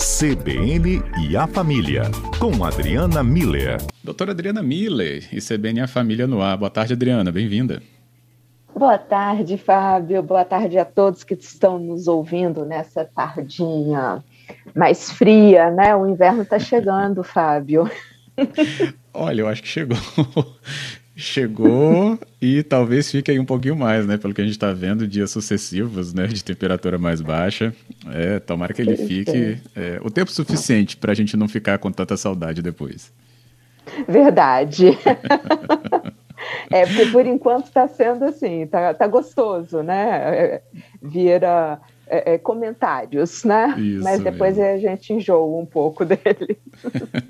CBN e a Família, com Adriana Miller. Doutora Adriana Miller e CBN e a Família no ar. Boa tarde, Adriana, bem-vinda. Boa tarde, Fábio. Boa tarde a todos que estão nos ouvindo nessa tardinha mais fria, né? O inverno está chegando, Fábio. Olha, eu acho que chegou chegou e talvez fique aí um pouquinho mais, né? Pelo que a gente está vendo, dias sucessivos, né? De temperatura mais baixa. É, tomara que ele fique é, o tempo suficiente para a gente não ficar com tanta saudade depois. Verdade. é, porque por enquanto está sendo assim, tá, tá gostoso, né? É, vira é, é, comentários, né? Isso Mas depois mesmo. a gente enjoa um pouco dele.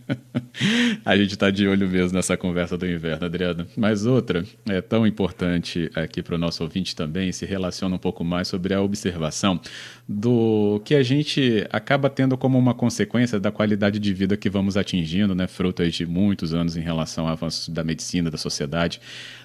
a gente está de olho mesmo nessa conversa do inverno, Adriana. Mas outra é tão importante aqui para o nosso ouvinte também, se relaciona um pouco mais sobre a observação do que a gente acaba tendo como uma consequência da qualidade de vida que vamos atingindo, né? Fruto de muitos anos em relação ao avanço da medicina, da sociedade.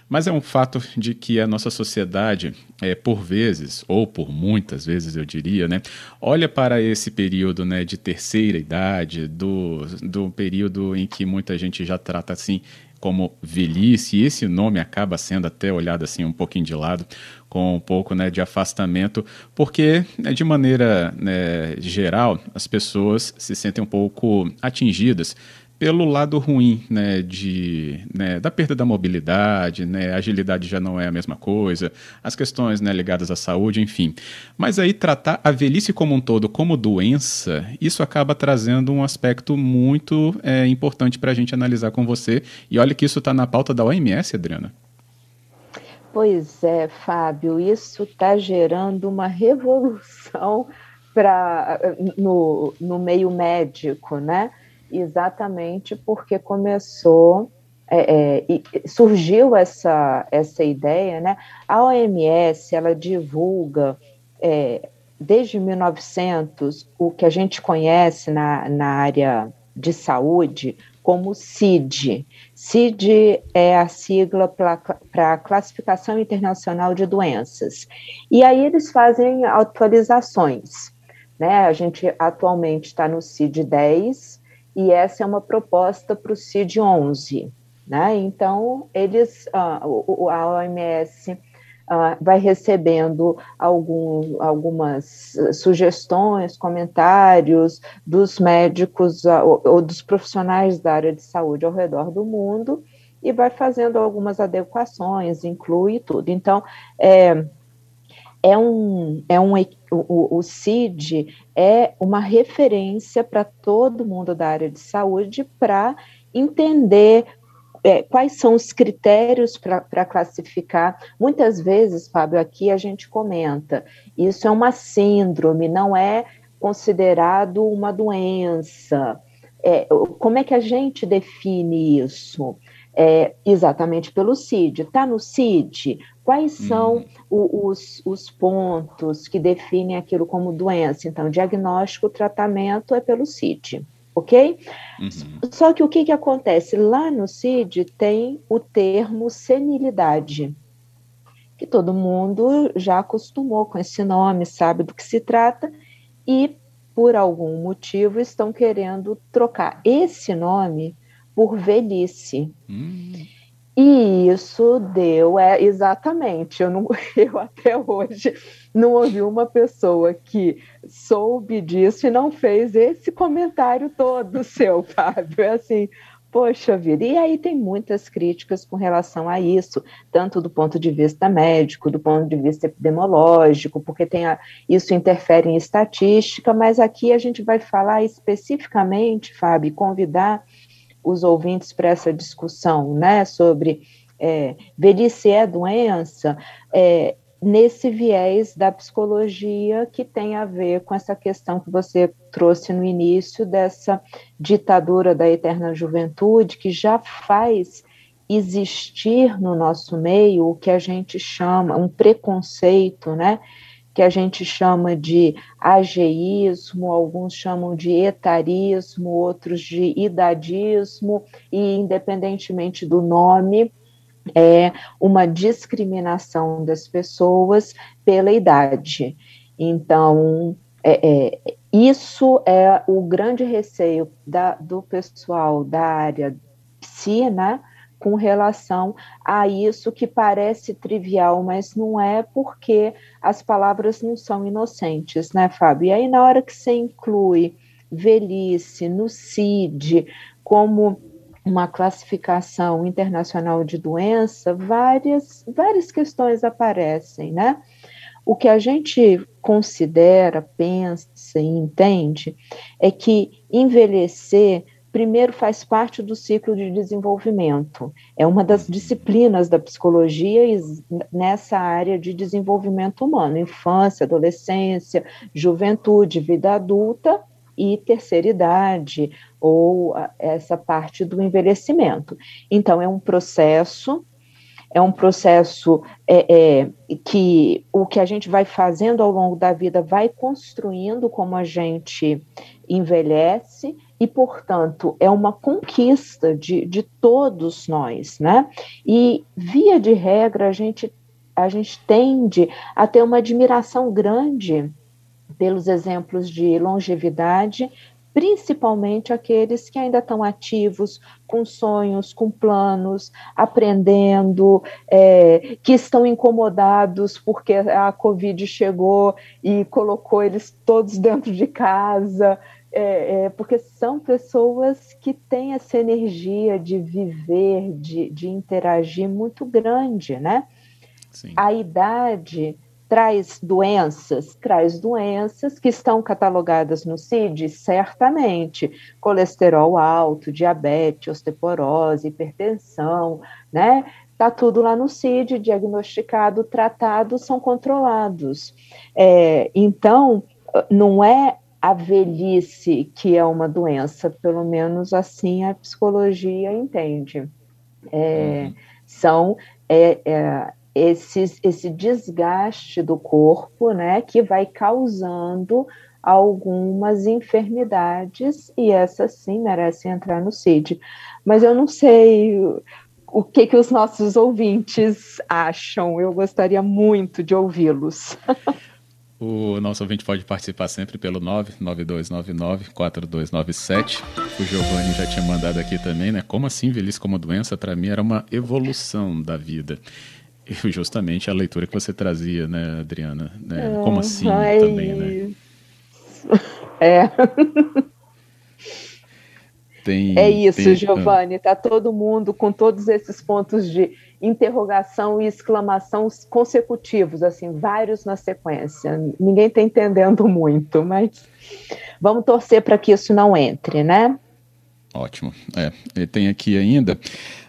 Mas é um fato de que a nossa sociedade, é, por vezes, ou por muitas vezes eu diria, né, olha para esse período né, de terceira idade, do, do período em que muita gente já trata assim como velhice, e esse nome acaba sendo até olhado assim um pouquinho de lado, com um pouco né, de afastamento, porque né, de maneira né, geral as pessoas se sentem um pouco atingidas pelo lado ruim, né, de, né, da perda da mobilidade, né, agilidade já não é a mesma coisa, as questões, né, ligadas à saúde, enfim. Mas aí tratar a velhice como um todo como doença, isso acaba trazendo um aspecto muito é, importante para a gente analisar com você. E olha que isso está na pauta da OMS, Adriana. Pois é, Fábio, isso está gerando uma revolução pra, no, no meio médico, né? Exatamente porque começou é, é, surgiu essa, essa ideia, né? A OMS ela divulga é, desde 1900 o que a gente conhece na, na área de saúde como CID. CID é a sigla para a Classificação Internacional de Doenças. E aí eles fazem atualizações. Né? A gente atualmente está no CID 10, e essa é uma proposta para o CID 11. Né? Então, eles, uh, a OMS uh, vai recebendo algum, algumas sugestões, comentários dos médicos uh, ou dos profissionais da área de saúde ao redor do mundo e vai fazendo algumas adequações, inclui tudo. Então, é, é um, é um o, o CID é uma referência para todo mundo da área de saúde para entender é, quais são os critérios para classificar. Muitas vezes, Fábio, aqui a gente comenta, isso é uma síndrome, não é considerado uma doença. É, como é que a gente define isso? É, exatamente pelo CID. Está no CID? Quais uhum. são o, os, os pontos que definem aquilo como doença? Então, diagnóstico, tratamento é pelo CID, ok? Uhum. Só que o que, que acontece? Lá no CID tem o termo senilidade, que todo mundo já acostumou com esse nome, sabe do que se trata, e por algum motivo estão querendo trocar esse nome por velhice. Uhum. E isso deu, é exatamente. Eu, não, eu até hoje não ouvi uma pessoa que soube disso e não fez esse comentário todo seu, Fábio. É assim, poxa vida. E aí tem muitas críticas com relação a isso, tanto do ponto de vista médico, do ponto de vista epidemiológico, porque tem a, isso interfere em estatística, mas aqui a gente vai falar especificamente, Fábio, convidar os ouvintes para essa discussão, né, sobre é, velhice é doença, é, nesse viés da psicologia que tem a ver com essa questão que você trouxe no início dessa ditadura da eterna juventude que já faz existir no nosso meio o que a gente chama um preconceito, né, que a gente chama de ageísmo, alguns chamam de etarismo, outros de idadismo, e independentemente do nome, é uma discriminação das pessoas pela idade. Então, é, é, isso é o grande receio da, do pessoal da área psi, né? Com relação a isso que parece trivial, mas não é porque as palavras não são inocentes, né, Fábio? E aí, na hora que você inclui velhice no CID como uma classificação internacional de doença, várias, várias questões aparecem, né? O que a gente considera, pensa e entende é que envelhecer primeiro faz parte do ciclo de desenvolvimento. É uma das disciplinas da psicologia nessa área de desenvolvimento humano, infância, adolescência, juventude, vida adulta e terceira idade, ou essa parte do envelhecimento. Então, é um processo é um processo é, é, que o que a gente vai fazendo ao longo da vida vai construindo como a gente envelhece e, portanto, é uma conquista de, de todos nós, né? E, via de regra, a gente, a gente tende a ter uma admiração grande pelos exemplos de longevidade, principalmente aqueles que ainda estão ativos, com sonhos, com planos, aprendendo, é, que estão incomodados porque a Covid chegou e colocou eles todos dentro de casa, é, é, porque são pessoas que têm essa energia de viver, de, de interagir muito grande, né? Sim. A idade traz doenças, traz doenças que estão catalogadas no CID, certamente, colesterol alto, diabetes, osteoporose, hipertensão, né? Está tudo lá no CID, diagnosticado, tratado, são controlados. É, então, não é a velhice que é uma doença, pelo menos assim a psicologia entende. É, uhum. São é, é, esses, esse desgaste do corpo, né, que vai causando algumas enfermidades e essas sim merecem entrar no CID. Mas eu não sei o que, que os nossos ouvintes acham. Eu gostaria muito de ouvi-los. O nosso ouvinte pode participar sempre pelo 99299-4297. O Giovanni já tinha mandado aqui também, né? Como assim velhice como doença? Para mim era uma evolução da vida. Justamente a leitura que você trazia, né, Adriana? Né? Como assim Ai. também, né? É. Tem, é isso, tem... Giovanni. Está todo mundo com todos esses pontos de interrogação e exclamação consecutivos, assim, vários na sequência. Ninguém está entendendo muito, mas vamos torcer para que isso não entre, né? Ótimo. É, ele tem aqui ainda.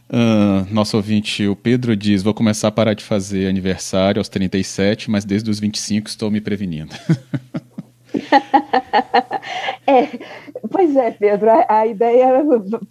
Uh, nosso ouvinte, o Pedro, diz: Vou começar a parar de fazer aniversário aos 37, mas desde os 25 estou me prevenindo. é, pois é, Pedro, a, a, ideia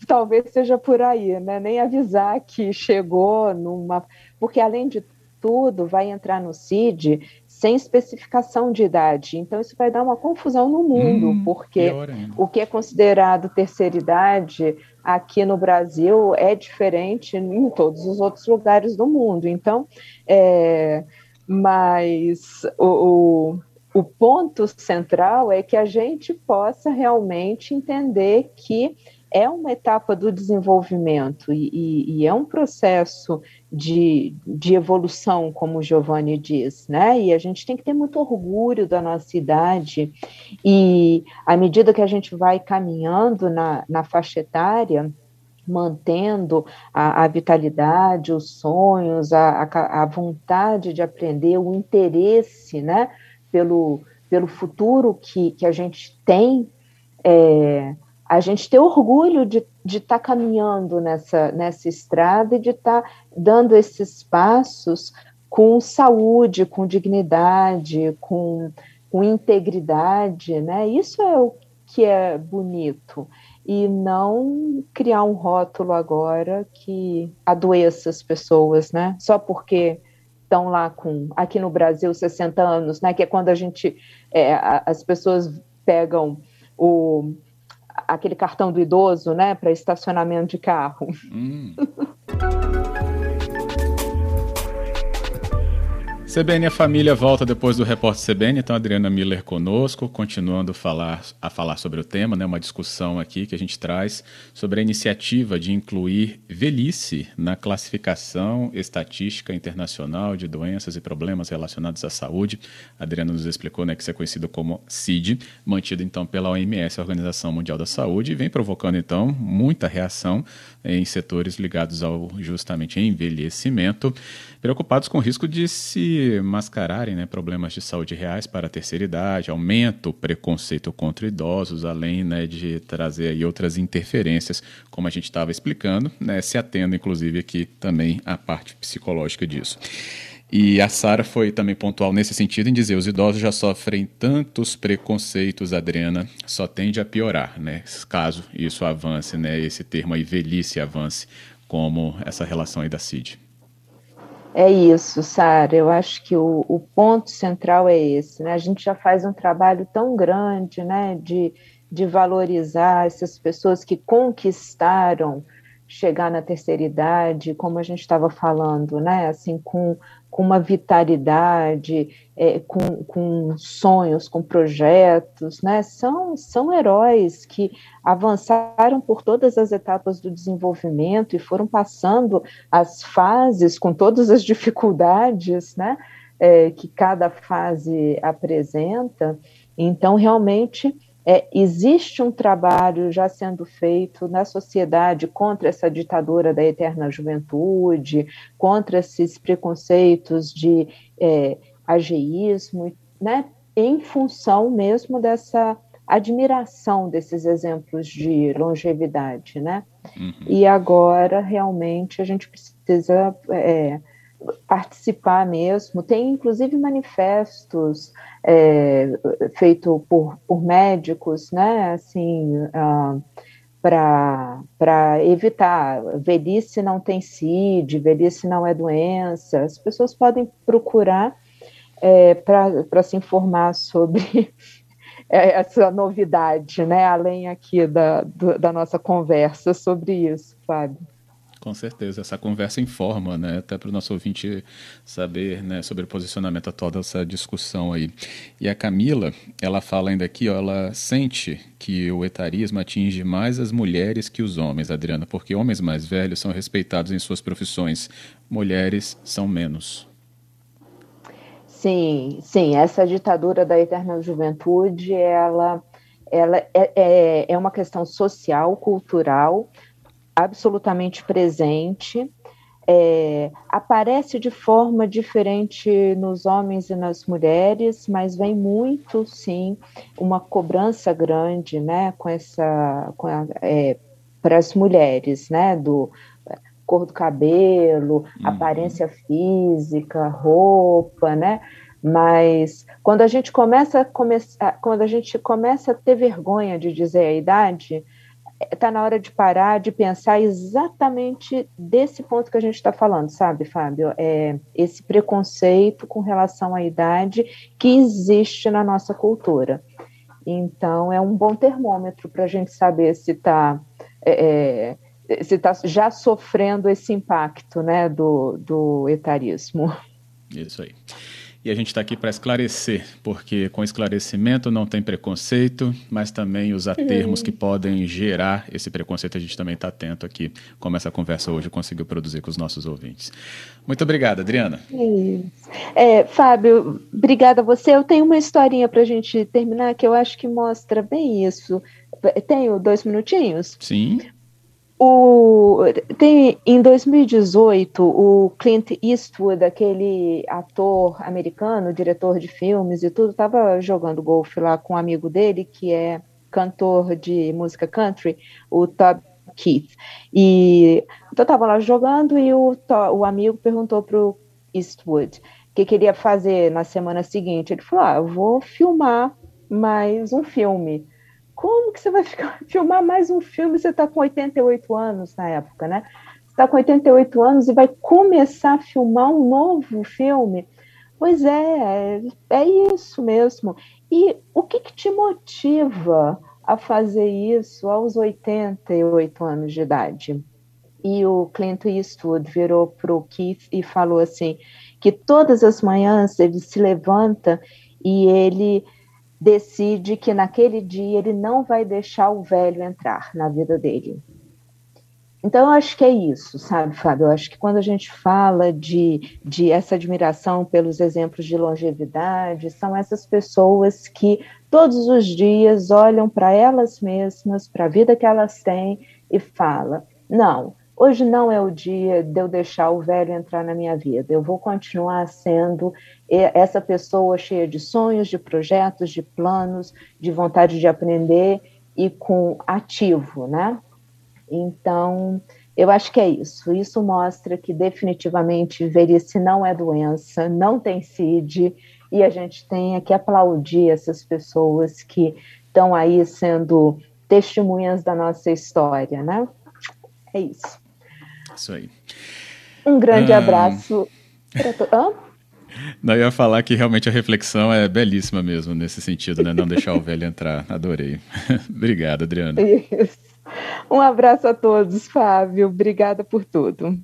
talvez seja por aí, né? Nem avisar que chegou numa. Porque, além de tudo, vai entrar no CID sem especificação de idade. Então, isso vai dar uma confusão no mundo, hum, porque o que é considerado terceira idade aqui no Brasil é diferente em todos os outros lugares do mundo. Então, é, mas o, o o ponto central é que a gente possa realmente entender que é uma etapa do desenvolvimento e, e, e, é um processo de, de evolução, como o Giovanni diz, né? E a gente tem que ter muito orgulho da nossa idade, e à medida que a gente vai caminhando na, na faixa etária, mantendo a, a, vitalidade, os sonhos, a, a, a vontade de aprender, o interesse, né? pelo, pelo futuro que, que a gente tem, é, a gente ter orgulho de estar tá caminhando nessa, nessa estrada e de estar tá dando esses passos com saúde, com dignidade, com, com integridade, né? Isso é o que é bonito e não criar um rótulo agora que adoeça as pessoas, né? Só porque estão lá com, aqui no Brasil, 60 anos, né? Que é quando a gente, é, as pessoas pegam o, aquele cartão do idoso, né? Para estacionamento de carro. Hum. CBN a Família volta depois do repórter CBN, então Adriana Miller conosco, continuando falar, a falar sobre o tema, né, uma discussão aqui que a gente traz sobre a iniciativa de incluir velhice na classificação estatística internacional de doenças e problemas relacionados à saúde. A Adriana nos explicou né, que isso é conhecido como CID, mantido então pela OMS, a Organização Mundial da Saúde, e vem provocando então muita reação em setores ligados ao justamente envelhecimento preocupados com o risco de se mascararem né, problemas de saúde reais para a terceira idade, aumenta o preconceito contra idosos, além né, de trazer aí outras interferências, como a gente estava explicando, né, se atendo inclusive aqui também à parte psicológica disso. E a Sara foi também pontual nesse sentido em dizer os idosos já sofrem tantos preconceitos, Adriana, só tende a piorar, né? Caso isso avance, né? Esse termo aí, velhice avance, como essa relação aí da CID. É isso, Sara. Eu acho que o, o, ponto central é esse. Né? A gente já faz um trabalho tão grande né, de, de valorizar essas pessoas que conquistaram chegar na terceira idade, como a gente estava falando, né? Assim, com, com uma vitalidade, é, com, com sonhos, com projetos, né? São, são heróis que avançaram por todas as etapas do desenvolvimento e foram passando as fases com todas as dificuldades, né? É, que cada fase apresenta. Então, realmente, é, existe um trabalho já sendo feito na sociedade contra essa ditadura da eterna juventude, contra esses preconceitos de é, ageísmo, né, em função mesmo dessa admiração desses exemplos de longevidade, né? Uhum. E agora realmente a gente precisa é, participar mesmo. Tem inclusive manifestos é, por, por médicos, né? Assim, uh, para evitar velhice não tem CID, velhice não é doença. As pessoas podem procurar é, para se informar sobre essa novidade, né? Além aqui da, do, da nossa conversa sobre isso, Fábio. Com certeza, essa conversa informa, né? Até para o nosso ouvinte saber né, sobre o posicionamento atual dessa discussão aí. E a Camila, ela fala ainda aqui, ó, ela sente que o etarismo atinge mais as mulheres que os homens, Adriana, porque homens mais velhos são respeitados em suas profissões, mulheres são menos. Sim, sim, essa ditadura da eterna juventude, ela, ela é, é, é uma questão social, cultural, absolutamente presente, é, aparece de forma diferente nos homens e nas mulheres, mas vem muito, sim, uma cobrança grande, né, com essa, com a, é, para as mulheres, né, do cor do cabelo, uhum. aparência física, roupa, né, mas quando a gente começa a começar, quando a gente começa a ter vergonha de dizer a idade, está na hora de parar de pensar exatamente desse ponto que a gente está falando, sabe, Fábio? É esse preconceito com relação à idade que existe na nossa cultura. Então, é um bom termômetro para a gente saber se está é, é, se tá já sofrendo esse impacto né, do, do etarismo. Isso aí. E a gente está aqui para esclarecer, porque com esclarecimento não tem preconceito, mas também os termos que podem gerar esse preconceito, a gente também está atento aqui, como essa conversa hoje conseguiu produzir com os nossos ouvintes. Muito obrigada, Adriana. É, Fábio, obrigada a você. Eu tenho uma historinha para a gente terminar que eu acho que mostra bem isso. Tenho dois minutinhos? Sim. O, tem, em 2018, o Clint Eastwood, aquele ator americano, diretor de filmes e tudo, estava jogando golfe lá com um amigo dele, que é cantor de música country, o Todd Keith. E então estava lá jogando e o, o amigo perguntou para o Eastwood o que queria fazer na semana seguinte. Ele falou: ah, eu vou filmar mais um filme. Como que você vai ficar, filmar mais um filme? Você está com 88 anos na época, né? Está com 88 anos e vai começar a filmar um novo filme? Pois é, é isso mesmo. E o que, que te motiva a fazer isso aos 88 anos de idade? E o Clint Eastwood virou para o Keith e falou assim: que todas as manhãs ele se levanta e ele decide que naquele dia ele não vai deixar o velho entrar na vida dele. Então, eu acho que é isso, sabe, Fábio? Eu acho que quando a gente fala de, de essa admiração pelos exemplos de longevidade, são essas pessoas que todos os dias olham para elas mesmas, para a vida que elas têm e falam: não, hoje não é o dia de eu deixar o velho entrar na minha vida, eu vou continuar sendo essa pessoa cheia de sonhos, de projetos, de planos, de vontade de aprender e com ativo, né? Então, eu acho que é isso. Isso mostra que definitivamente velhice não é doença, não tem CID, e a gente tem que aplaudir essas pessoas que estão aí sendo testemunhas da nossa história, né? É isso. Isso aí. Um grande ah... abraço. Hã? Não, eu ia falar que realmente a reflexão é belíssima mesmo nesse sentido, né? Não deixar o velho entrar. Adorei. Obrigado, Adriana. Isso. Um abraço a todos, Fábio. Obrigada por tudo.